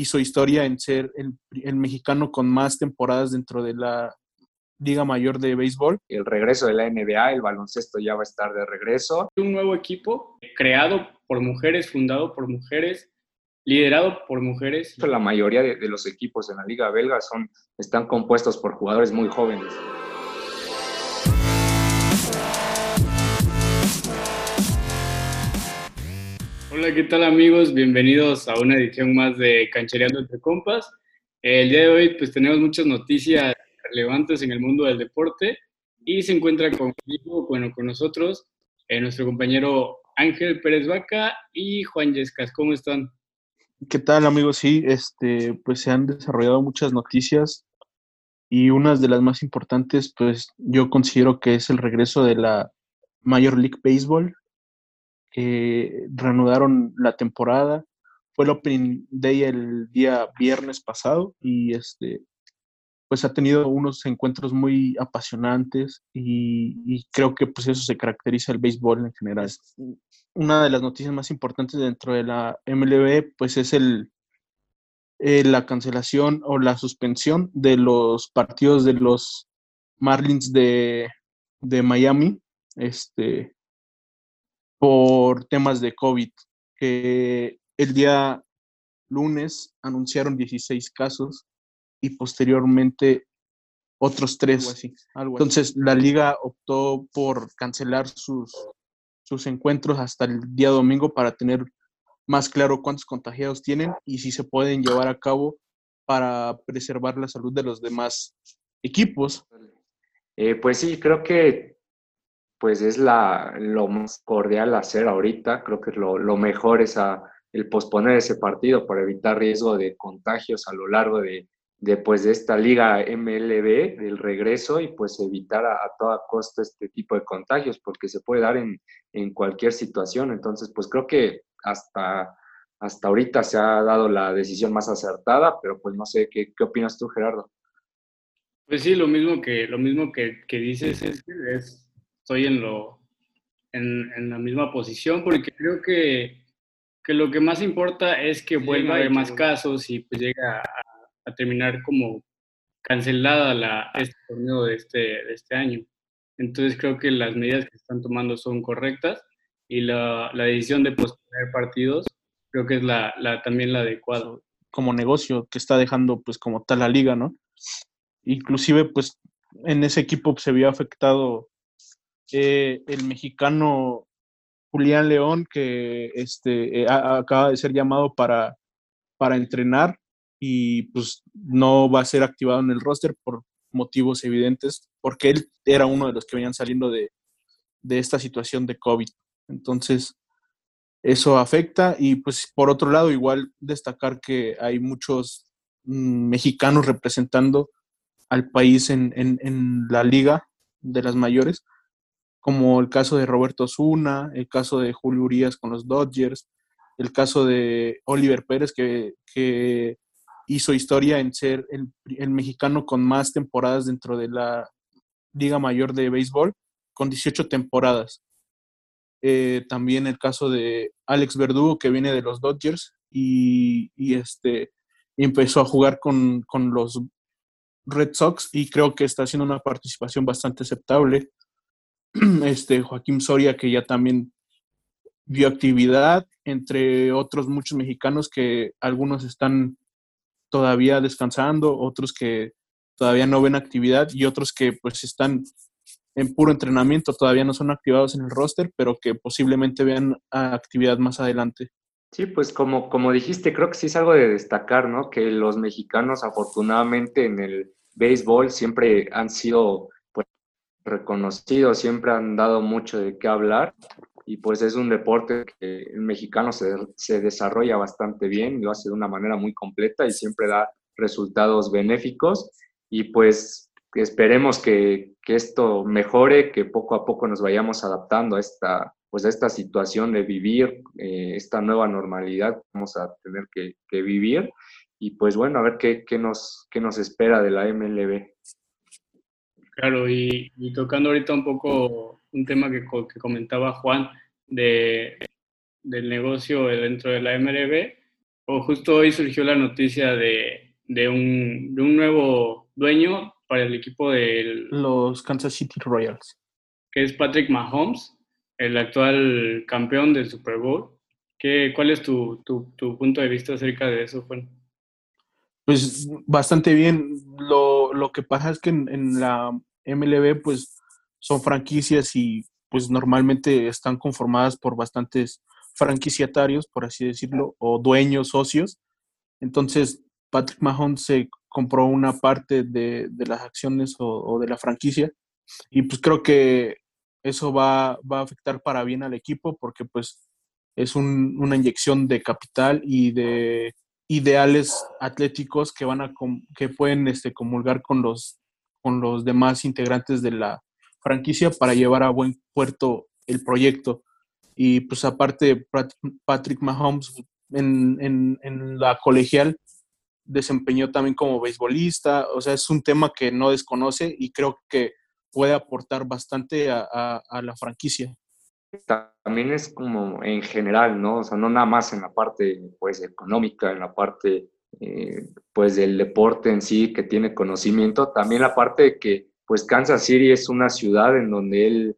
hizo historia en ser el, el mexicano con más temporadas dentro de la Liga Mayor de Béisbol. El regreso de la NBA, el baloncesto ya va a estar de regreso. Un nuevo equipo creado por mujeres, fundado por mujeres, liderado por mujeres. La mayoría de, de los equipos en la Liga Belga son, están compuestos por jugadores muy jóvenes. Hola, ¿qué tal amigos? Bienvenidos a una edición más de Canchereando entre Compas. El día de hoy pues tenemos muchas noticias relevantes en el mundo del deporte y se encuentra conmigo, bueno, con nosotros, eh, nuestro compañero Ángel Pérez Vaca y Juan Yescas. ¿Cómo están? ¿Qué tal amigos? Sí, este, pues se han desarrollado muchas noticias y una de las más importantes, pues yo considero que es el regreso de la Major League Baseball que reanudaron la temporada. Fue el opening day el día viernes pasado y este pues ha tenido unos encuentros muy apasionantes y, creo que pues eso se caracteriza el béisbol en general. Una de las noticias más importantes dentro de la MLB pues es el eh, la cancelación o la suspensión de los partidos de los Marlins de, de Miami. Este, por temas de COVID, que el día lunes anunciaron 16 casos y posteriormente otros tres. Entonces la liga optó por cancelar sus, sus encuentros hasta el día domingo para tener más claro cuántos contagiados tienen y si se pueden llevar a cabo para preservar la salud de los demás equipos. Eh, pues sí, creo que pues es la, lo más cordial hacer ahorita. Creo que lo, lo mejor es a, el posponer ese partido para evitar riesgo de contagios a lo largo de, de, pues, de esta liga MLB, del regreso, y pues evitar a, toda costa este tipo de contagios, porque se puede dar en, en cualquier situación. Entonces, pues creo que hasta, hasta ahorita se ha dado la decisión más acertada, pero pues no sé, ¿qué, qué opinas tú, Gerardo? Pues sí, lo mismo que, lo mismo que, que dices es, es estoy en, lo, en, en, la misma posición porque creo que, que, lo que más importa es que vuelva a haber más casos y pues llega a, a terminar como cancelada la, este torneo de este, de este año. Entonces creo que las medidas que están tomando son correctas y la, la decisión de posponer partidos creo que es la, la, también la adecuada. Como negocio que está dejando pues como tal la liga, ¿no? Inclusive pues en ese equipo se vio afectado eh, el mexicano Julián León, que este, eh, acaba de ser llamado para, para entrenar y pues no va a ser activado en el roster por motivos evidentes, porque él era uno de los que venían saliendo de, de esta situación de COVID. Entonces, eso afecta y pues por otro lado, igual destacar que hay muchos mm, mexicanos representando al país en, en, en la liga de las mayores como el caso de Roberto Zuna, el caso de Julio Urias con los Dodgers, el caso de Oliver Pérez, que, que hizo historia en ser el, el, mexicano con más temporadas dentro de la Liga Mayor de Béisbol, con 18 temporadas. Eh, también el caso de Alex Verdugo, que viene de los Dodgers y, y este, empezó a jugar con, con los Red Sox y creo que está haciendo una participación bastante aceptable. este Joaquín Soria, que ya también vio actividad, entre otros muchos mexicanos que algunos están todavía descansando, otros que todavía no ven actividad y otros que pues están en puro entrenamiento, todavía no son activados en el roster, pero que posiblemente vean actividad más adelante. Sí, pues como, como dijiste, creo que sí es algo de destacar, ¿no? Que los mexicanos afortunadamente en el béisbol siempre han sido reconocidos, siempre han dado mucho de qué hablar y pues es un deporte que el mexicano se, se desarrolla bastante bien, lo hace de una manera muy completa y siempre da resultados benéficos y pues esperemos que, que, esto mejore, que poco a poco nos vayamos adaptando a esta, pues a esta situación de vivir eh, esta nueva normalidad que vamos a tener que, que, vivir y pues bueno, a ver qué, qué, nos, qué nos espera de la MLB. Claro, y, y, tocando ahorita un poco un tema que, que comentaba Juan de, del negocio dentro de la MLB, o justo hoy surgió la noticia de, de, un, de un nuevo dueño para el equipo de los Kansas City Royals, que es Patrick Mahomes, el actual campeón del Super Bowl. ¿Qué, ¿Cuál es tu, tu, tu, punto de vista acerca de eso, Juan? Pues bastante bien. Lo, lo que pasa es que en, en, la MLB, pues son franquicias y pues normalmente están conformadas por bastantes franquiciatarios, por así decirlo, o dueños, socios. Entonces, Patrick Mahomes se compró una parte de, de las acciones o, o, de la franquicia y pues creo que eso va, va, a afectar para bien al equipo porque pues es un, una inyección de capital y de ideales atléticos que van a que pueden este, comulgar con los con los demás integrantes de la franquicia para llevar a buen puerto el proyecto. Y pues aparte, Patrick Mahomes en, en, en la colegial desempeñó también como beisbolista, o sea, es un tema que no desconoce y creo que puede aportar bastante a, a, a, la franquicia. También es como en general, ¿no? O sea, no nada más en la parte pues económica, en la parte eh, pues del deporte en sí que tiene conocimiento, también la parte de que pues Kansas City es una ciudad en donde él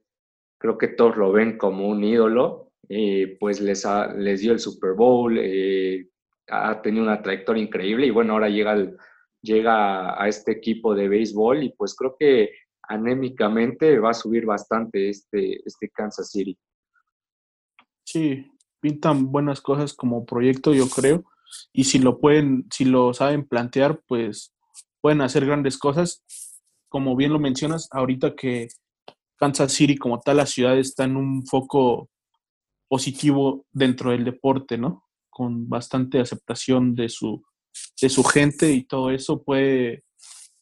creo que todos lo ven como un ídolo, eh, pues les, ha, les dio el Super Bowl, eh, ha tenido una trayectoria increíble y bueno, ahora llega, llega a este equipo de béisbol y pues creo que anémicamente va a subir bastante este, este Kansas City. Sí, pintan buenas cosas como proyecto, yo creo, y si lo pueden, si lo saben plantear, pues pueden hacer grandes cosas. Como bien lo mencionas, ahorita que Kansas City como tal, la ciudad está en un foco positivo dentro del deporte, ¿no? Con bastante aceptación de su, de su gente y todo eso puede,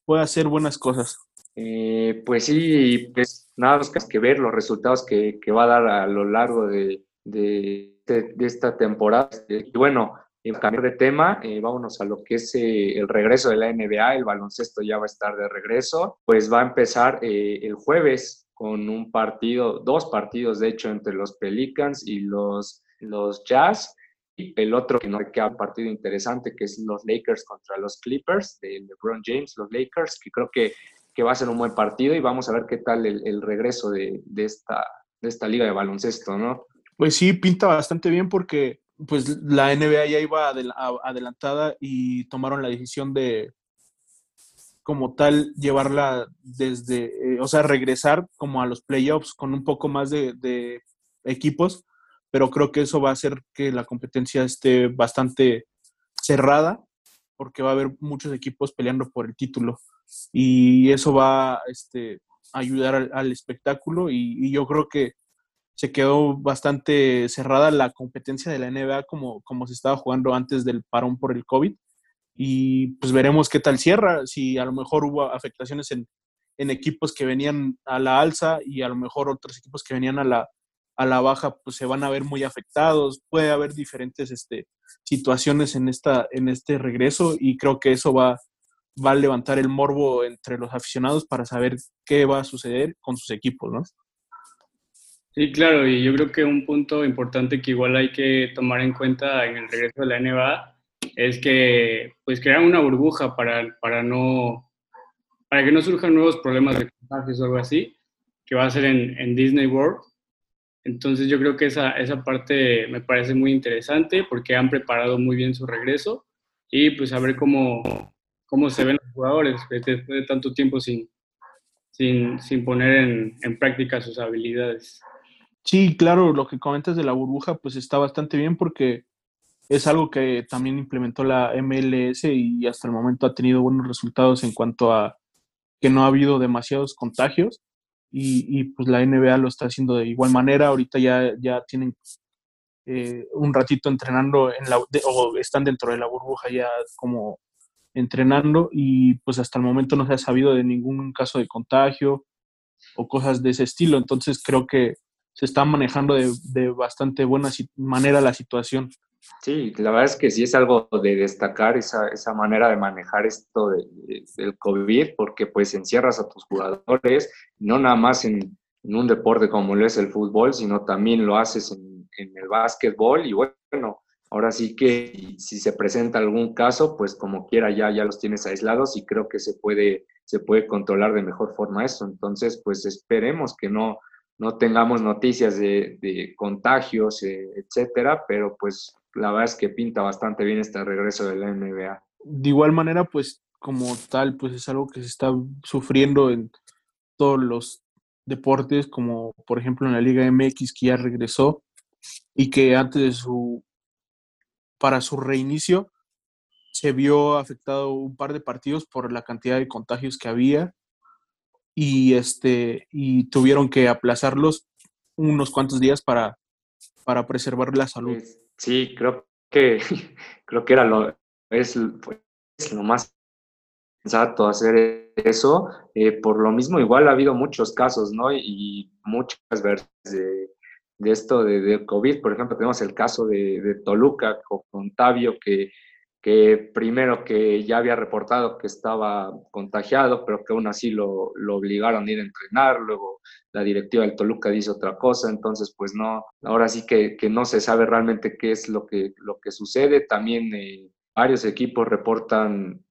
puede hacer buenas cosas. Eh, pues sí, pues nada más que ver los resultados que, que va a dar a lo largo de, de, de esta temporada. Y bueno, en cambiar de tema, eh, vámonos a lo que es eh, el regreso de la NBA, el baloncesto ya va a estar de regreso, pues va a empezar eh, el jueves con un partido, dos partidos de hecho entre los Pelicans y los, los Jazz, y el otro que no queda un partido interesante que es los Lakers contra los Clippers de LeBron James, los Lakers, que creo que, que va a ser un buen partido y vamos a ver qué tal el, el regreso de, de, esta, de esta liga de baloncesto, ¿no? Pues sí, pinta bastante bien porque pues la NBA ya iba adelantada y tomaron la decisión de como tal llevarla desde, eh, o sea, regresar como a los playoffs con un poco más de, equipos, pero creo que eso va a hacer que la competencia esté bastante cerrada porque va a haber muchos equipos peleando por el título. Y eso va este, a ayudar al, espectáculo y yo creo que se quedó bastante cerrada la competencia de la NBA como, como se estaba jugando antes del parón por el COVID. Y pues veremos qué tal cierra, si a lo mejor hubo afectaciones en, en equipos que venían a la alza y a lo mejor otros equipos que venían a la, a la baja, pues se van a ver muy afectados. Puede haber diferentes este, situaciones en, esta, en este regreso y creo que eso va, va a levantar el morbo entre los aficionados para saber qué va a suceder con sus equipos, ¿no? Sí, claro, y yo creo que un punto importante que igual hay que tomar en cuenta en el regreso de la NBA es que pues crear una burbuja para, para no para que no surjan nuevos problemas de contagios o algo así, que va a ser en, en, Disney World. Entonces yo creo que esa, esa parte me parece muy interesante porque han preparado muy bien su regreso y pues a ver cómo, cómo se ven los jugadores después de tanto tiempo sin, sin, sin poner en, en práctica sus habilidades. Sí, claro, lo que comentas de la burbuja, pues está bastante bien porque es algo que también implementó la MLS y hasta el momento ha tenido buenos resultados en cuanto a que no ha habido demasiados contagios y, y pues la NBA lo está haciendo de igual manera. Ahorita ya, ya tienen eh, un ratito entrenando en la, o están dentro de la burbuja ya como entrenando y pues hasta el momento no se ha sabido de ningún caso de contagio o cosas de ese estilo. Entonces creo que se está manejando de, de bastante buena manera la situación. Sí, la verdad es que sí es algo de destacar esa, esa manera de manejar esto de, de, del COVID, porque pues encierras a tus jugadores, no nada más en, en, un deporte como lo es el fútbol, sino también lo haces en, en el básquetbol y bueno, ahora sí que si se presenta algún caso, pues como quiera ya, ya los tienes aislados y creo que se puede, se puede controlar de mejor forma eso. Entonces, pues esperemos que no, no tengamos noticias de, contagios, eh, etcétera, pero pues la verdad es que pinta bastante bien este regreso de la NBA. De igual manera, pues como tal, pues es algo que se está sufriendo en todos los deportes, como por ejemplo en la Liga MX que ya regresó y que antes de su, para su reinicio, se vio afectado un par de partidos por la cantidad de contagios que había y este y tuvieron que aplazarlos unos cuantos días para, para preservar la salud. Pues, sí, creo que creo que era lo es, es lo más sensato hacer eso. Eh, por lo mismo, igual ha habido muchos casos, ¿no? Y muchas versiones de, esto de, COVID. Por ejemplo, tenemos el caso de, de Toluca con Tavio, que, primero que ya había reportado que estaba contagiado, pero que aún así lo, obligaron a ir a entrenar, luego la directiva del Toluca dice otra cosa, entonces pues no, ahora sí que, no se sabe realmente qué es lo que, lo que sucede. También eh, varios equipos reportan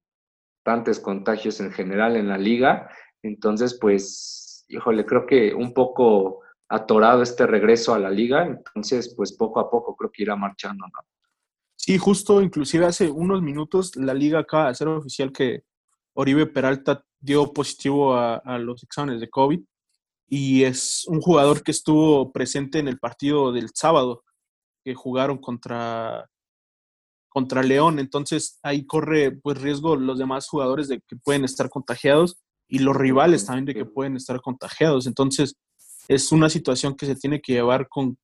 bastantes contagios en general en la liga. Entonces, pues, híjole, creo que un poco atorado este regreso a la liga. Entonces, pues poco a poco creo que irá marchando, ¿no? Sí, justo, inclusive hace unos minutos la liga acaba de hacer oficial que Oribe Peralta dio positivo a, a los exámenes de COVID y es un jugador que estuvo presente en el partido del sábado que jugaron contra contra León, entonces ahí corre pues riesgo los demás jugadores de que pueden estar contagiados y los rivales también de que pueden estar contagiados. Entonces es una situación que se tiene que llevar con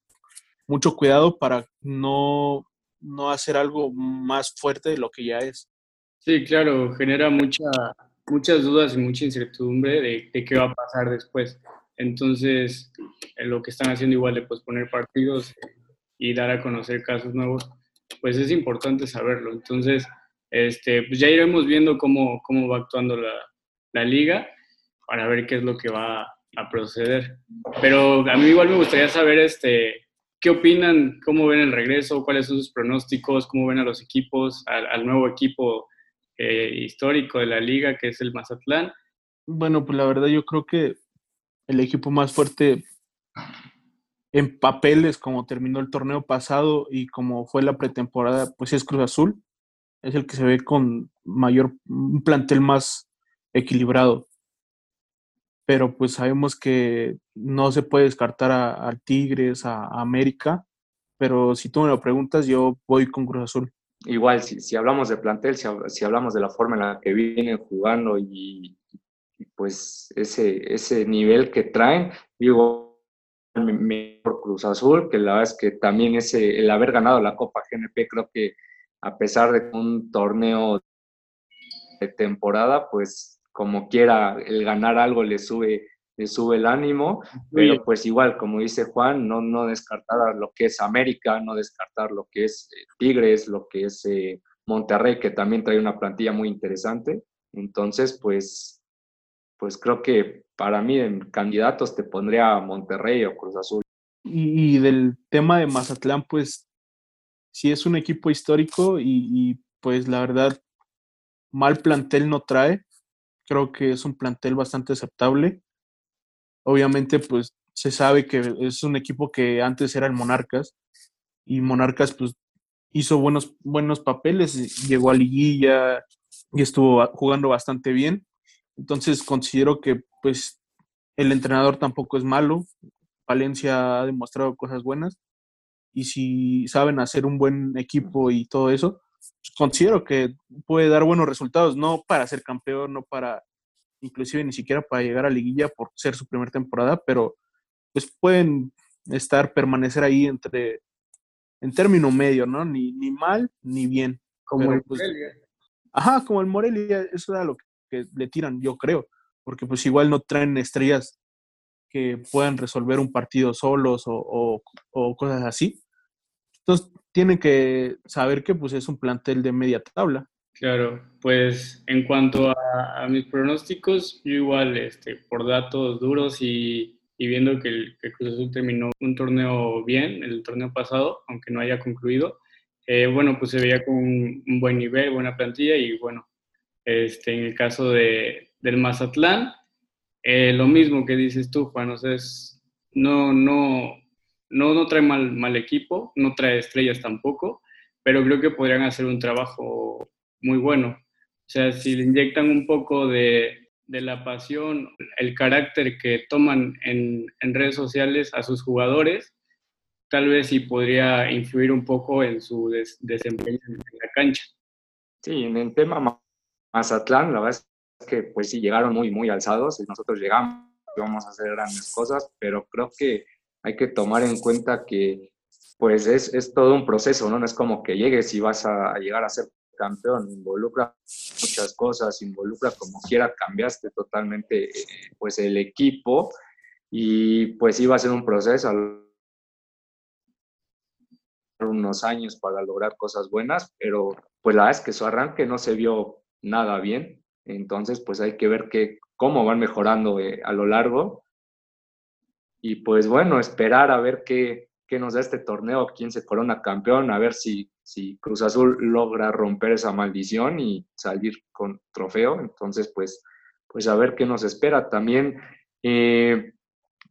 mucho cuidado para no, no hacer algo más fuerte de lo que ya es. Sí, claro, genera mucha, muchas dudas y mucha incertidumbre de, de qué va a pasar después. Entonces, lo que están haciendo igual de posponer partidos y dar a conocer casos nuevos, pues es importante saberlo. Entonces, este, pues ya iremos viendo cómo, cómo va actuando la, la liga para ver qué es lo que va a proceder. Pero a mí igual me gustaría saber este, qué opinan, cómo ven el regreso, cuáles son sus pronósticos, cómo ven a los equipos, al, nuevo equipo eh, histórico de la liga que es el Mazatlán. Bueno, pues la verdad yo creo que el equipo más fuerte en papeles como terminó el torneo pasado y como fue la pretemporada, pues es Cruz Azul. Es el que se ve con mayor, un plantel más equilibrado. Pero pues sabemos que no se puede descartar a, Tigres, a, América. Pero si tú me lo preguntas, yo voy con Cruz Azul. Igual, si, hablamos de plantel, si, hablamos de la forma en la que vienen jugando y, pues ese, ese nivel que traen, digo, por Cruz Azul, que la verdad es que también ese, el haber ganado la Copa GNP, creo que a pesar de un torneo de temporada, pues como quiera, el ganar algo le sube, le sube el ánimo, pero pues igual, como dice Juan, no, no descartar lo que es América, no descartar lo que es eh, Tigres, lo que es eh, Monterrey, que también trae una plantilla muy interesante. Entonces, pues pues creo que para mí en candidatos te pondría Monterrey o Cruz Azul. Y, del tema de Mazatlán, pues sí es un equipo histórico y, pues la verdad, mal plantel no trae. Creo que es un plantel bastante aceptable. Obviamente, pues se sabe que es un equipo que antes era el Monarcas y Monarcas pues hizo buenos, buenos papeles, llegó a liguilla y estuvo jugando bastante bien entonces considero que pues el entrenador tampoco es malo. Valencia ha demostrado cosas buenas y si saben hacer un buen equipo y todo eso, considero que puede dar buenos resultados, no para ser campeón, no para inclusive ni siquiera para llegar a liguilla por ser su primera temporada, pero pues pueden estar, permanecer ahí entre, en término medio, ¿no? Ni, ni mal ni bien. Como el pues Morelia. Ajá, como el Morelia, eso era lo que le tiran, yo creo, porque pues igual no traen estrellas que puedan resolver un partido solos o, cosas así. Entonces tienen que saber que pues es un plantel de media tabla. Claro, pues en cuanto a, mis pronósticos, yo igual, este, por datos duros y, viendo que el, que Cruz Azul terminó un torneo bien, el torneo pasado, aunque no haya concluido, eh, bueno, pues se veía con un, buen nivel, buena plantilla y bueno, este, en el caso de, del Mazatlán, eh, lo mismo que dices tú, Juan, o sea, no, no, no, no trae mal, mal equipo, no trae estrellas tampoco, pero creo que podrían hacer un trabajo muy bueno. O sea, si le inyectan un poco de, de la pasión, el carácter que toman en, en, redes sociales a sus jugadores, tal vez sí podría influir un poco en su desempeño en la cancha. Sí, en el tema Mazatlán, la verdad es que pues sí llegaron muy, muy alzados y nosotros llegamos, vamos a hacer grandes cosas, pero creo que hay que tomar en cuenta que pues es, es todo un proceso, ¿no? No es como que llegues y vas a, llegar a ser campeón, involucra muchas cosas, involucra como quiera, cambiaste totalmente eh, pues el equipo y pues iba a ser un proceso unos años para lograr cosas buenas, pero pues la verdad es que su arranque no se vio nada bien, entonces pues hay que ver que, cómo van mejorando eh, a lo largo y pues bueno, esperar a ver qué, qué nos da este torneo, quién se corona campeón, a ver si, si Cruz Azul logra romper esa maldición y salir con trofeo. Entonces, pues, pues a ver qué nos espera. También, eh,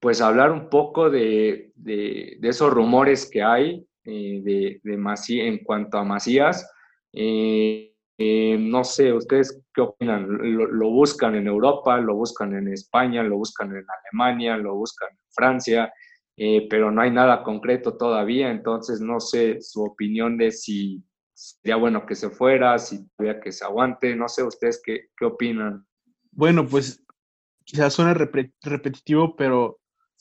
pues hablar un poco de, de, esos rumores que hay eh, de, de en cuanto a Macías. Eh, eh, no sé, ¿ustedes qué opinan? ¿Lo, buscan en Europa, lo buscan en España, lo buscan en Alemania, lo buscan en Francia? Eh, pero no hay nada concreto todavía, entonces no sé su opinión de si sería bueno que se fuera, si tuviera que se aguante, no sé ustedes qué, qué opinan. Bueno, pues quizás suena repetitivo, pero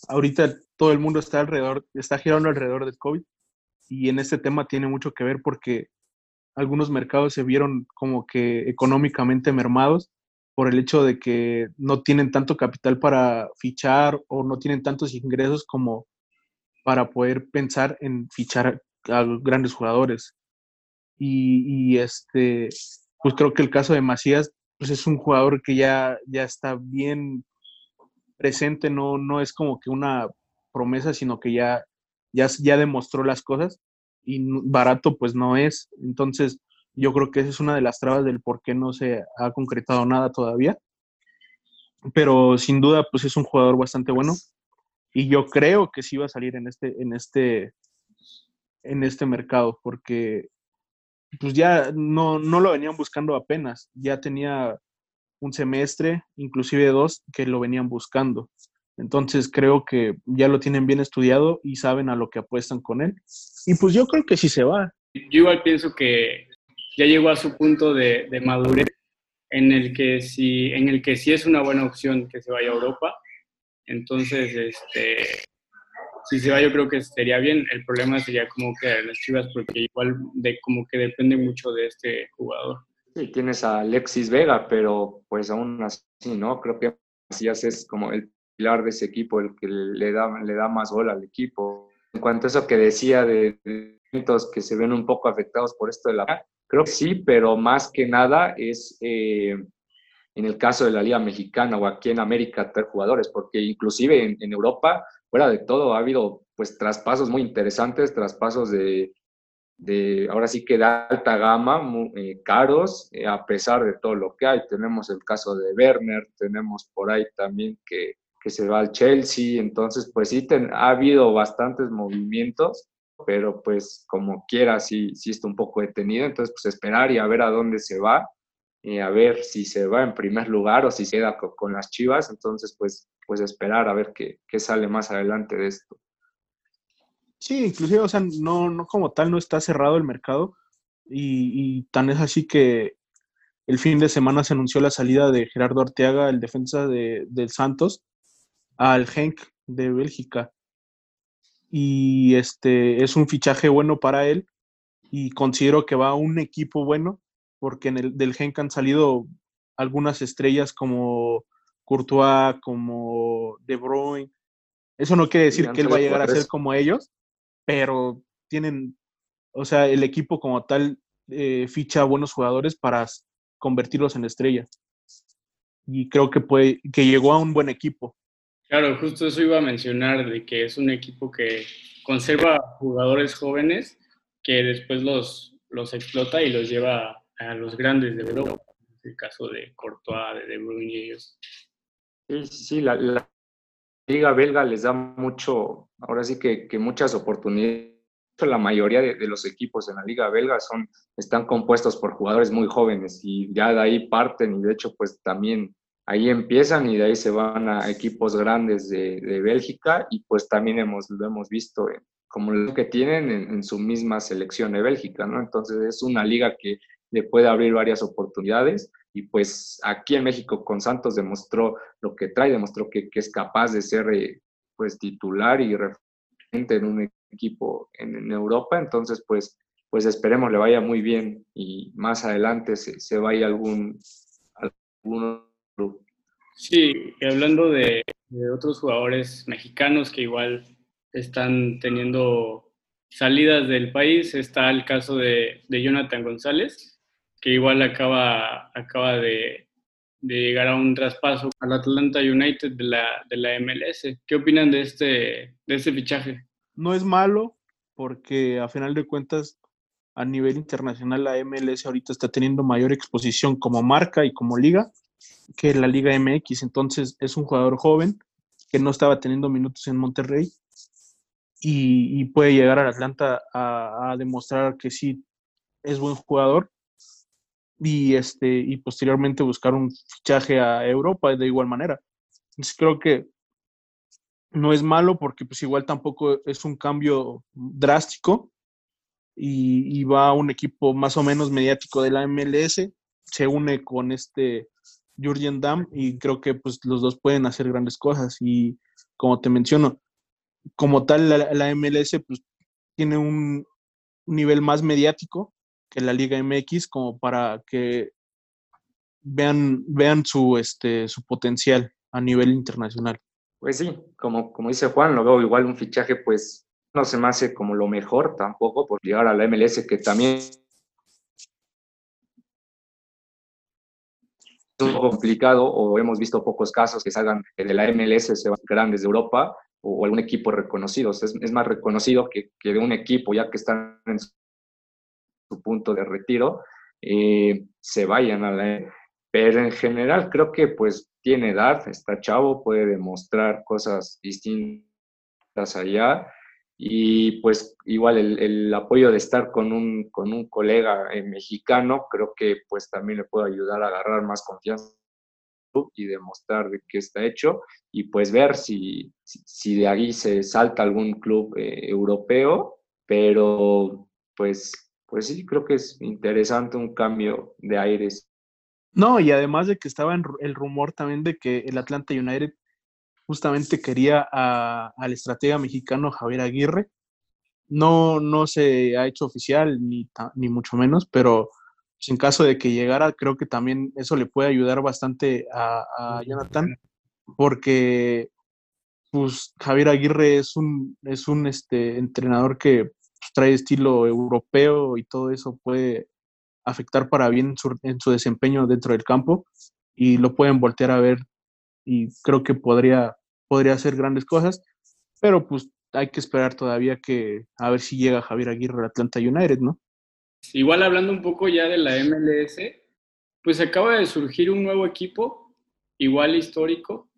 ahorita todo el mundo está alrededor, está girando alrededor del COVID y en este tema tiene mucho que ver porque algunos mercados se vieron como que económicamente mermados por el hecho de que no tienen tanto capital para fichar o no tienen tantos ingresos como para poder pensar en fichar a grandes jugadores. Y, este, pues creo que el caso de Macías, pues es un jugador que ya, ya está bien presente, no, no es como que una promesa, sino que ya, ya, ya demostró las cosas y barato pues no es. Entonces, yo creo que esa es una de las trabas del por qué no se ha concretado nada todavía. Pero sin duda, pues es un jugador bastante bueno. Y yo creo que sí va a salir en este, en este, en este mercado, porque pues ya no, no lo venían buscando apenas. Ya tenía un semestre, inclusive dos, que lo venían buscando. Entonces creo que ya lo tienen bien estudiado y saben a lo que apuestan con él. Y pues yo creo que sí se va. Yo igual pienso que ya llegó a su punto de, madurez en el que sí, en el que sí es una buena opción que se vaya a Europa. Entonces, este, si se va yo creo que sería bien. El problema sería como que las Chivas porque igual de como que depende mucho de este jugador. Sí, tienes a Alexis Vega, pero pues aún así, ¿no? Creo que Macías es como el pilar de ese equipo, el que le da, le da más gol al equipo. En cuanto a eso que decía de, de que se ven un poco afectados por esto de la... Creo que sí, pero más que nada es eh, en el caso de la Liga Mexicana o aquí en América tres jugadores, porque inclusive en, en, Europa, fuera de todo, ha habido pues traspasos muy interesantes, traspasos de, de ahora sí que de alta gama, muy, eh, caros, eh, a pesar de todo lo que hay. Tenemos el caso de Werner, tenemos por ahí también que que se va al Chelsea, entonces pues sí ha habido bastantes movimientos, pero pues como quiera sí, sí está un poco detenido, entonces pues esperar y a ver a dónde se va, y a ver si se va en primer lugar o si se queda con, las Chivas, entonces pues, pues esperar a ver qué, qué sale más adelante de esto. Sí, inclusive, o sea, no, no como tal no está cerrado el mercado y, y tan es así que el fin de semana se anunció la salida de Gerardo Arteaga, el defensa de, del Santos, al Henk de Bélgica. Y este es un fichaje bueno para él y considero que va a un equipo bueno porque en el del Genk han salido algunas estrellas como Courtois, como De Bruyne. Eso no quiere decir que él va a llegar a ser como ellos, pero tienen, o sea, el equipo como tal eh, ficha buenos jugadores para convertirlos en estrellas. Y creo que puede, que llegó a un buen equipo. Claro, justo eso iba a mencionar, de que es un equipo que conserva jugadores jóvenes, que después los, los explota y los lleva a los grandes de Europa. el caso de Courtois, de De Bruyne y ellos. Sí, sí, la, liga belga les da mucho, ahora sí que, que muchas oportunidades. La mayoría de, de, los equipos en la liga belga son, están compuestos por jugadores muy jóvenes y ya de ahí parten y de hecho pues también ahí empiezan y de ahí se van a equipos grandes de, de Bélgica y pues también hemos, lo hemos visto como lo que tienen en, en, su misma selección de Bélgica, ¿no? Entonces es una liga que le puede abrir varias oportunidades y pues aquí en México con Santos demostró lo que trae, demostró que, que es capaz de ser eh, pues titular y referente en un equipo en, en, Europa, entonces pues, pues esperemos le vaya muy bien y más adelante se, se vaya algún, algún club. Sí, y hablando de, de otros jugadores mexicanos que igual están teniendo salidas del país, está el caso de, de Jonathan González, que igual acaba, acaba de, de, llegar a un traspaso al Atlanta United de la, de la MLS. ¿Qué opinan de este, de este fichaje? No es malo porque a final de cuentas a nivel internacional la MLS ahorita está teniendo mayor exposición como marca y como liga que la Liga MX. Entonces es un jugador joven que no estaba teniendo minutos en Monterrey y, y puede llegar al Atlanta a, a demostrar que sí es buen jugador y, este, y posteriormente buscar un fichaje a Europa de igual manera. Entonces creo que no es malo porque pues igual tampoco es un cambio drástico y, y, va a un equipo más o menos mediático de la MLS, se une con este Jurgen Damm y creo que pues los dos pueden hacer grandes cosas y como te menciono, como tal la, la MLS pues tiene un nivel más mediático que la Liga MX como para que vean, vean su, este, su potencial a nivel internacional. Pues sí, como, como dice Juan, lo igual un fichaje, pues no se me hace como lo mejor tampoco por llegar a la MLS, que también complicado, o hemos visto pocos casos que salgan de la MLS, se van grandes de Europa, o, algún equipo reconocido. Es, es más reconocido que, que, de un equipo ya que están en su punto de retiro, eh, se vayan a la... Pero en general creo que pues tiene edad, está chavo, puede demostrar cosas distintas allá y pues igual el, el apoyo de estar con un, con un colega eh, mexicano creo que pues también le puede ayudar a agarrar más confianza y demostrar de qué está hecho y pues ver si, si, de ahí se salta algún club eh, europeo, pero pues pues sí, creo que es interesante un cambio de aires. No, y además de que estaba en el rumor también de que el Atlanta United justamente quería a, al estratega mexicano Javier Aguirre. No, no se ha hecho oficial, ni, ni mucho menos, pero pues, en caso de que llegara, creo que también eso le puede ayudar bastante a, a Jonathan, porque pues Javier Aguirre es un, es un este, entrenador que pues, trae estilo europeo y todo eso puede afectar para bien en su, en su, desempeño dentro del campo y lo pueden voltear a ver y creo que podría, podría hacer grandes cosas, pero pues hay que esperar todavía que a ver si llega Javier Aguirre al Atlanta United, ¿no? Igual hablando un poco ya de la MLS, pues acaba de surgir un nuevo equipo, igual histórico,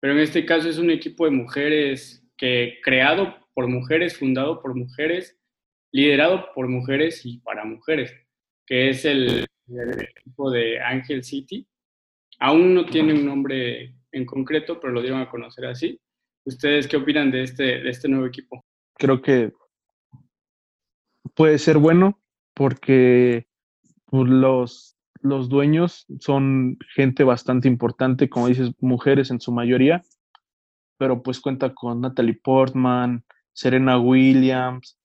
pero en este caso es un equipo de mujeres que creado por mujeres, fundado por mujeres, liderado por mujeres y para mujeres, que es el, el equipo de Angel City. Aún no tiene un nombre en concreto, pero lo dieron a conocer así. ¿Ustedes qué opinan de este, de este nuevo equipo? Creo que puede ser bueno porque pues, los, los dueños son gente bastante importante, como dices, mujeres en su mayoría, pero pues cuenta con Natalie Portman, Serena Williams,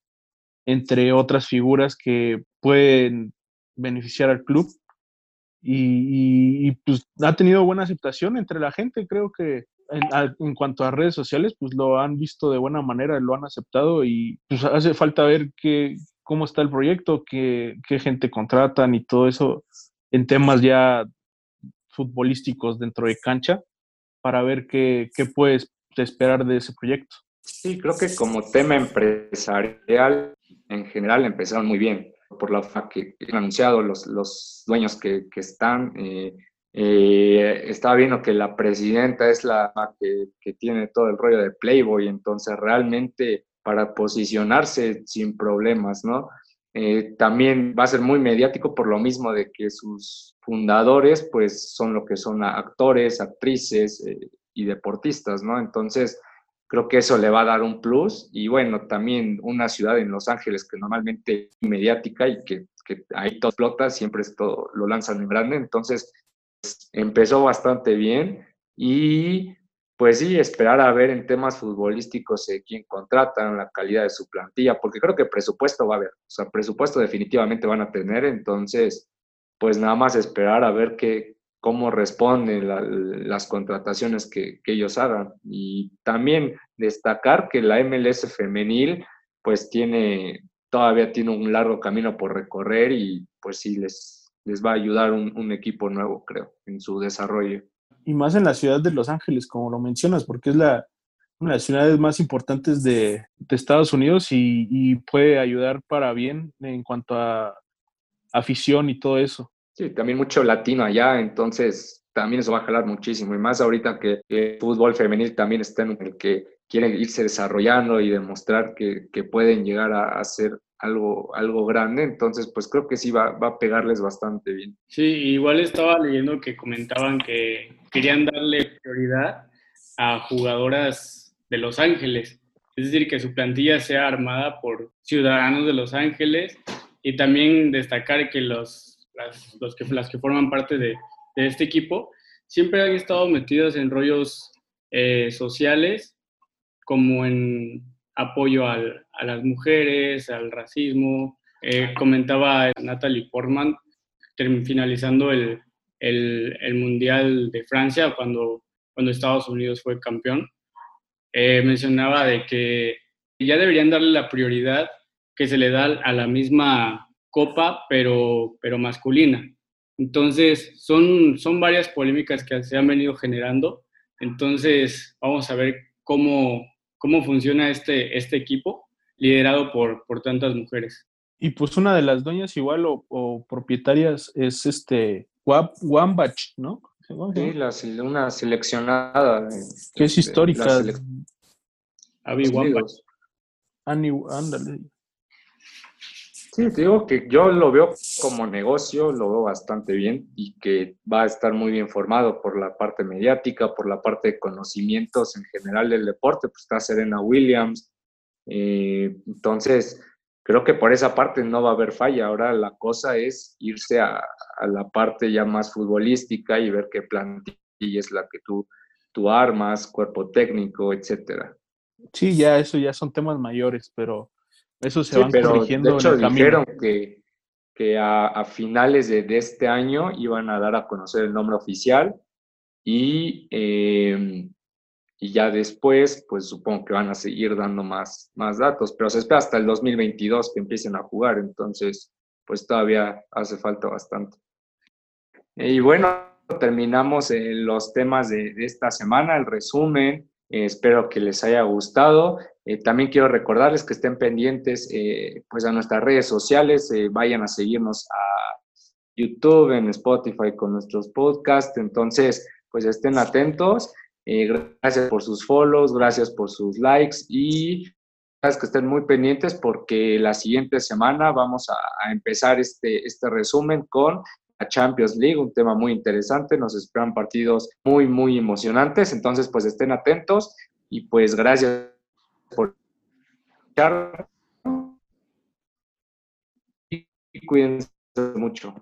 entre otras figuras que pueden beneficiar al club. Y, pues ha tenido buena aceptación entre la gente, creo que en, cuanto a redes sociales, pues lo han visto de buena manera, lo han aceptado y pues hace falta ver qué, cómo está el proyecto, qué, qué gente contratan y todo eso en temas ya futbolísticos dentro de cancha para ver qué, qué puedes esperar de ese proyecto. Sí, creo que como tema empresarial en general empezaron muy bien por la que, han anunciado los, los dueños que, que están. Eh, eh, estaba viendo que la presidenta es la que, que, tiene todo el rollo de Playboy, entonces realmente para posicionarse sin problemas, ¿no? Eh, también va a ser muy mediático por lo mismo de que sus fundadores pues son lo que son actores, actrices y deportistas, ¿no? Entonces creo que eso le va a dar un plus. Y bueno, también una ciudad en Los Ángeles que normalmente es mediática y que, que ahí todo explota, siempre esto lo lanzan en grande, entonces empezó bastante bien. Y pues sí, esperar a ver en temas futbolísticos eh, quién contratan, la calidad de su plantilla, porque creo que presupuesto va a haber, o sea, presupuesto definitivamente van a tener, entonces, pues nada más esperar a ver qué, cómo responden las contrataciones que, ellos hagan. Y también destacar que la MLS femenil, pues tiene, todavía tiene un largo camino por recorrer y pues sí les, les va a ayudar un, equipo nuevo, creo, en su desarrollo y más en la ciudad de Los Ángeles, como lo mencionas, porque es la, una de las ciudades más importantes de, Estados Unidos y, puede ayudar para bien en cuanto a afición y todo eso. Sí, también mucho latino allá, entonces también eso va a jalar muchísimo, y más ahorita que el fútbol femenil también está en el que quieren irse desarrollando y demostrar que, que pueden llegar a, ser algo, algo grande, entonces pues creo que sí va, va, a pegarles bastante bien. Sí, igual estaba leyendo que comentaban que querían darle prioridad a jugadoras de Los Ángeles, es decir, que su plantilla sea armada por ciudadanos de Los Ángeles y también destacar que los, las, los que, las que forman parte de, de este equipo siempre han estado metidas en rollos eh, sociales como en apoyo al, a las mujeres, al racismo. Eh, comentaba Natalie Portman, finalizando el, el, el, Mundial de Francia, cuando, cuando Estados Unidos fue campeón, eh, mencionaba de que ya deberían darle la prioridad que se le da a la misma copa, pero, pero masculina. Entonces, son, son varias polémicas que se han venido generando. Entonces, vamos a ver cómo, cómo funciona este, este equipo liderado por, por tantas mujeres. Y pues una de las dueñas igual o, propietarias es este Wambach, ¿no? Sí, la, una seleccionada. Que es histórica. Abby Wambach. Ándale. Sí, te digo que yo lo veo como negocio, lo veo bastante bien y que va a estar muy bien formado por la parte mediática, por la parte de conocimientos en general del deporte, pues está Serena Williams. Eh, entonces, creo que por esa parte no va a haber falla. Ahora la cosa es irse a, la parte ya más futbolística y ver qué plantilla es la que tú, tú armas, cuerpo técnico, etcétera. Sí, ya eso ya son temas mayores, pero eso se sí, van pero corrigiendo. De hecho, dijeron que, que a, a finales de, de, este año iban a dar a conocer el nombre oficial y, eh, y ya después, pues supongo que van a seguir dando más, más datos, pero se espera hasta el 2022 que empiecen a jugar, entonces, pues todavía hace falta bastante. Y bueno, terminamos eh, los temas de, de esta semana, el resumen. Eh, espero que les haya gustado. Eh, también quiero recordarles que estén pendientes eh, pues a nuestras redes sociales, eh, vayan a seguirnos a YouTube, en Spotify con nuestros podcasts. Entonces, pues estén atentos. gracias por sus follows, gracias por sus likes y que estén muy pendientes porque la siguiente semana vamos a, empezar este, este resumen con Champions League, un tema muy interesante, nos esperan partidos muy, muy emocionantes, entonces pues estén atentos y pues gracias por escuchar y cuídense mucho.